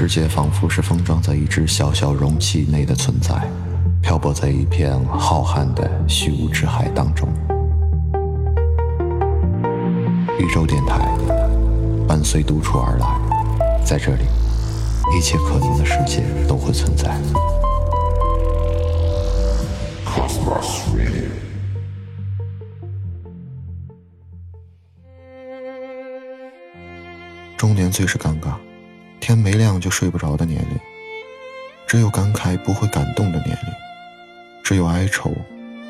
世界仿佛是封装在一只小小容器内的存在，漂泊在一片浩瀚的虚无之海当中。宇宙电台伴随独处而来，在这里，一切可能的世界都会存在。中年最是尴尬，天没亮就睡不着的年龄，只有感慨不会感动的年龄，只有哀愁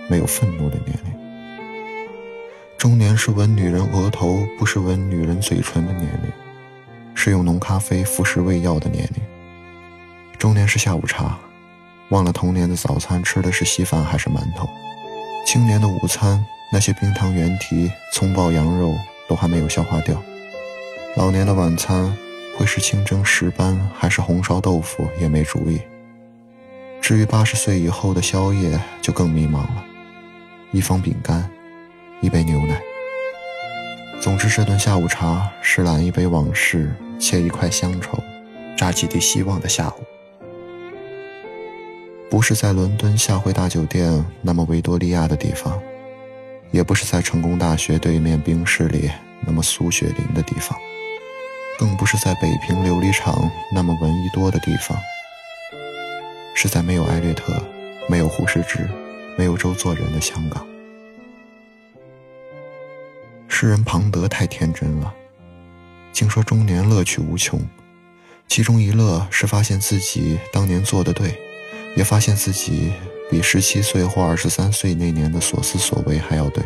没有愤怒的年龄。中年是吻女人额头，不是吻女人嘴唇的年龄，是用浓咖啡服食胃药的年龄。中年是下午茶，忘了童年的早餐吃的是稀饭还是馒头。青年的午餐，那些冰糖原蹄、葱爆羊肉都还没有消化掉。老年的晚餐，会是清蒸石斑还是红烧豆腐也没主意。至于八十岁以后的宵夜，就更迷茫了。一方饼干，一杯牛奶。总之，这顿下午茶是揽一杯往事，切一块乡愁，榨几滴希望的下午。不是在伦敦下回大酒店那么维多利亚的地方，也不是在成功大学对面冰室里那么苏雪林的地方，更不是在北平琉璃厂那么文艺多的地方，是在没有艾略特、没有胡适之、没有周作人的香港。诗人庞德太天真了，竟说中年乐趣无穷，其中一乐是发现自己当年做的对。也发现自己比十七岁或二十三岁那年的所思所为还要对。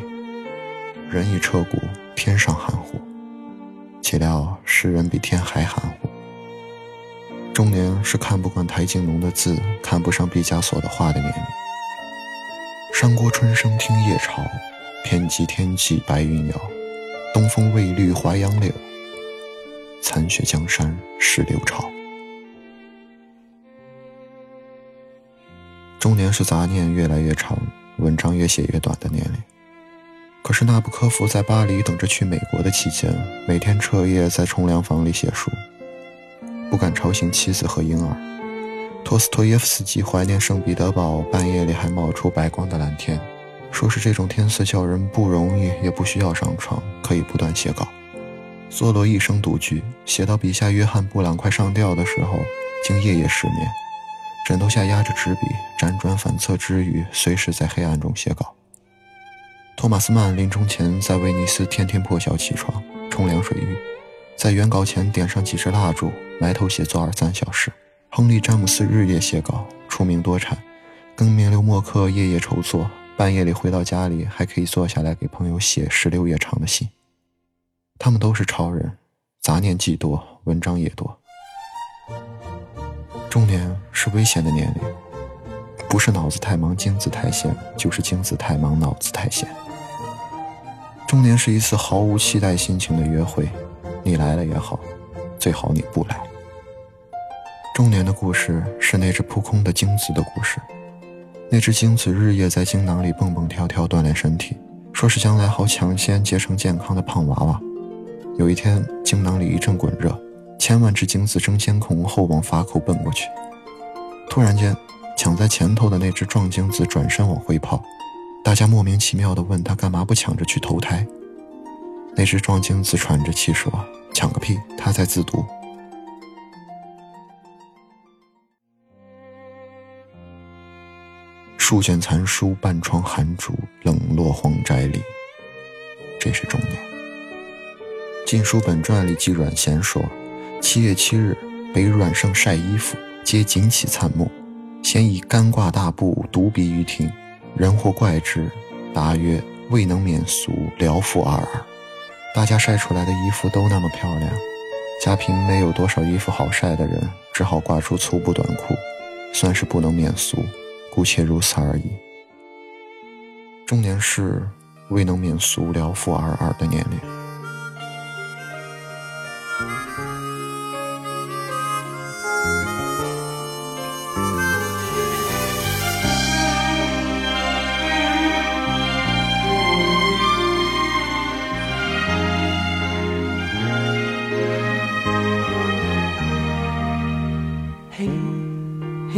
人已彻骨，天上含糊，岂料世人比天还含糊。中年是看不惯台静农的字，看不上毕加索的画的年龄。山郭春声听夜潮，天际天际白云摇，东风未绿淮杨柳，残雪江山石榴潮。中年是杂念越来越长，文章越写越短的年龄。可是纳布科夫在巴黎等着去美国的期间，每天彻夜在冲凉房里写书，不敢吵醒妻子和婴儿。托斯托耶夫斯基怀念圣彼得堡半夜里还冒出白光的蓝天，说是这种天色叫人不容易，也不需要上床，可以不断写稿。梭罗一生独居，写到笔下约翰布朗快上吊的时候，竟夜夜失眠。枕头下压着纸笔，辗转反侧之余，随时在黑暗中写稿。托马斯曼临终前在威尼斯天天破晓起床冲凉水浴，在原稿前点上几支蜡烛，埋头写作二三小时。亨利詹姆斯日夜写稿，出名多产。更名流默克夜夜筹作，半夜里回到家里还可以坐下来给朋友写十六页长的信。他们都是超人，杂念既多，文章也多。中年是危险的年龄，不是脑子太忙精子太闲，就是精子太忙脑子太闲。中年是一次毫无期待心情的约会，你来了也好，最好你不来。中年的故事是那只扑空的精子的故事，那只精子日夜在精囊里蹦蹦跳跳锻炼身体，说是将来好抢先结成健康的胖娃娃。有一天精囊里一阵滚热。千万只精子争先恐后往阀口奔过去，突然间，抢在前头的那只壮精子转身往回跑，大家莫名其妙地问他干嘛不抢着去投胎。那只壮精子喘着气说：“抢个屁，他在自读。”数卷残书，半窗寒烛，冷落荒宅里。这是中年。《晋书本传》里记阮咸说。七月七日，北阮胜晒衣服，皆锦起灿目。先以干挂大布，独笔于庭。人或怪之，答曰：“未能免俗，聊复二耳。”大家晒出来的衣服都那么漂亮，家贫没有多少衣服好晒的人，只好挂出粗布短裤，算是不能免俗，姑且如此而已。中年是未能免俗，聊复尔尔的年龄。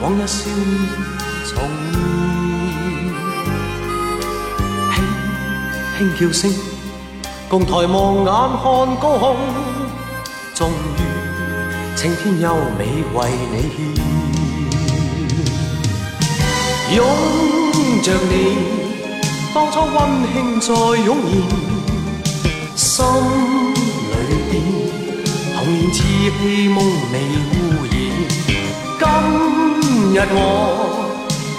往日笑面重现。轻轻叫声，共抬望眼看高空，终于青天优美为你献，拥着你。当初温馨再涌现，心里边童年稚气梦未污染。今今日我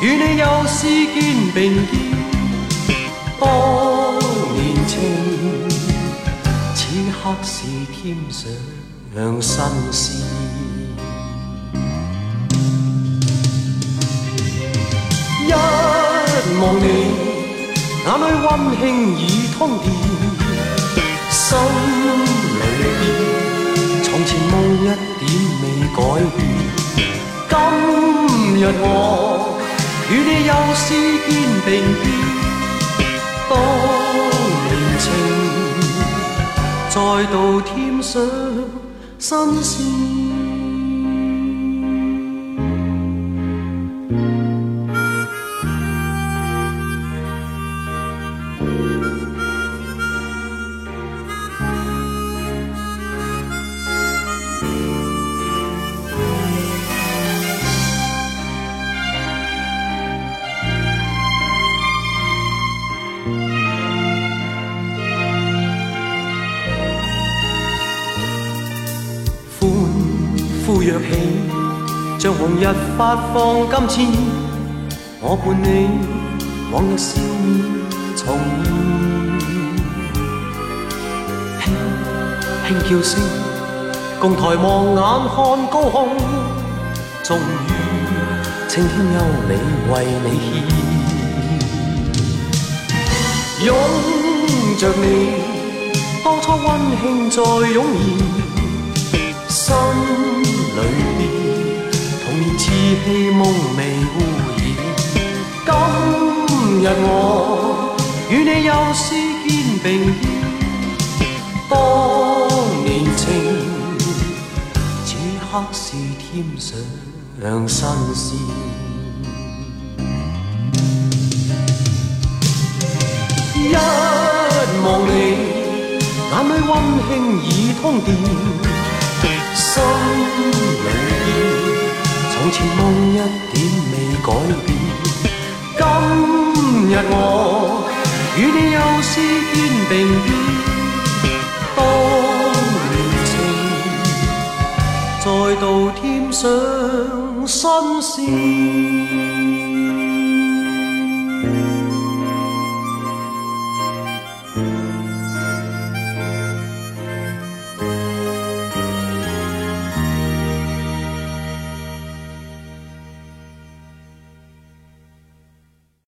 与你又是肩并肩，当年情，此刻是添上新鲜。一望你。眼里温馨已通电，心里边从前梦一点未改变。今日我与你又是肩并肩，当年情再度添上新鲜。跃起，像红日发放金箭，我伴你往日笑面重现。轻轻叫声，共抬望眼看高空，终于青天优美为你献。拥着你，当初温馨再涌现。心，年稚气梦未污染。今日我与你又是肩并肩，当年情，此刻是添上新鲜。一望你，眼里温馨已通电。心里边，从前梦一点未改变。今日我与你又是肩并肩，当年情再度添上新鲜。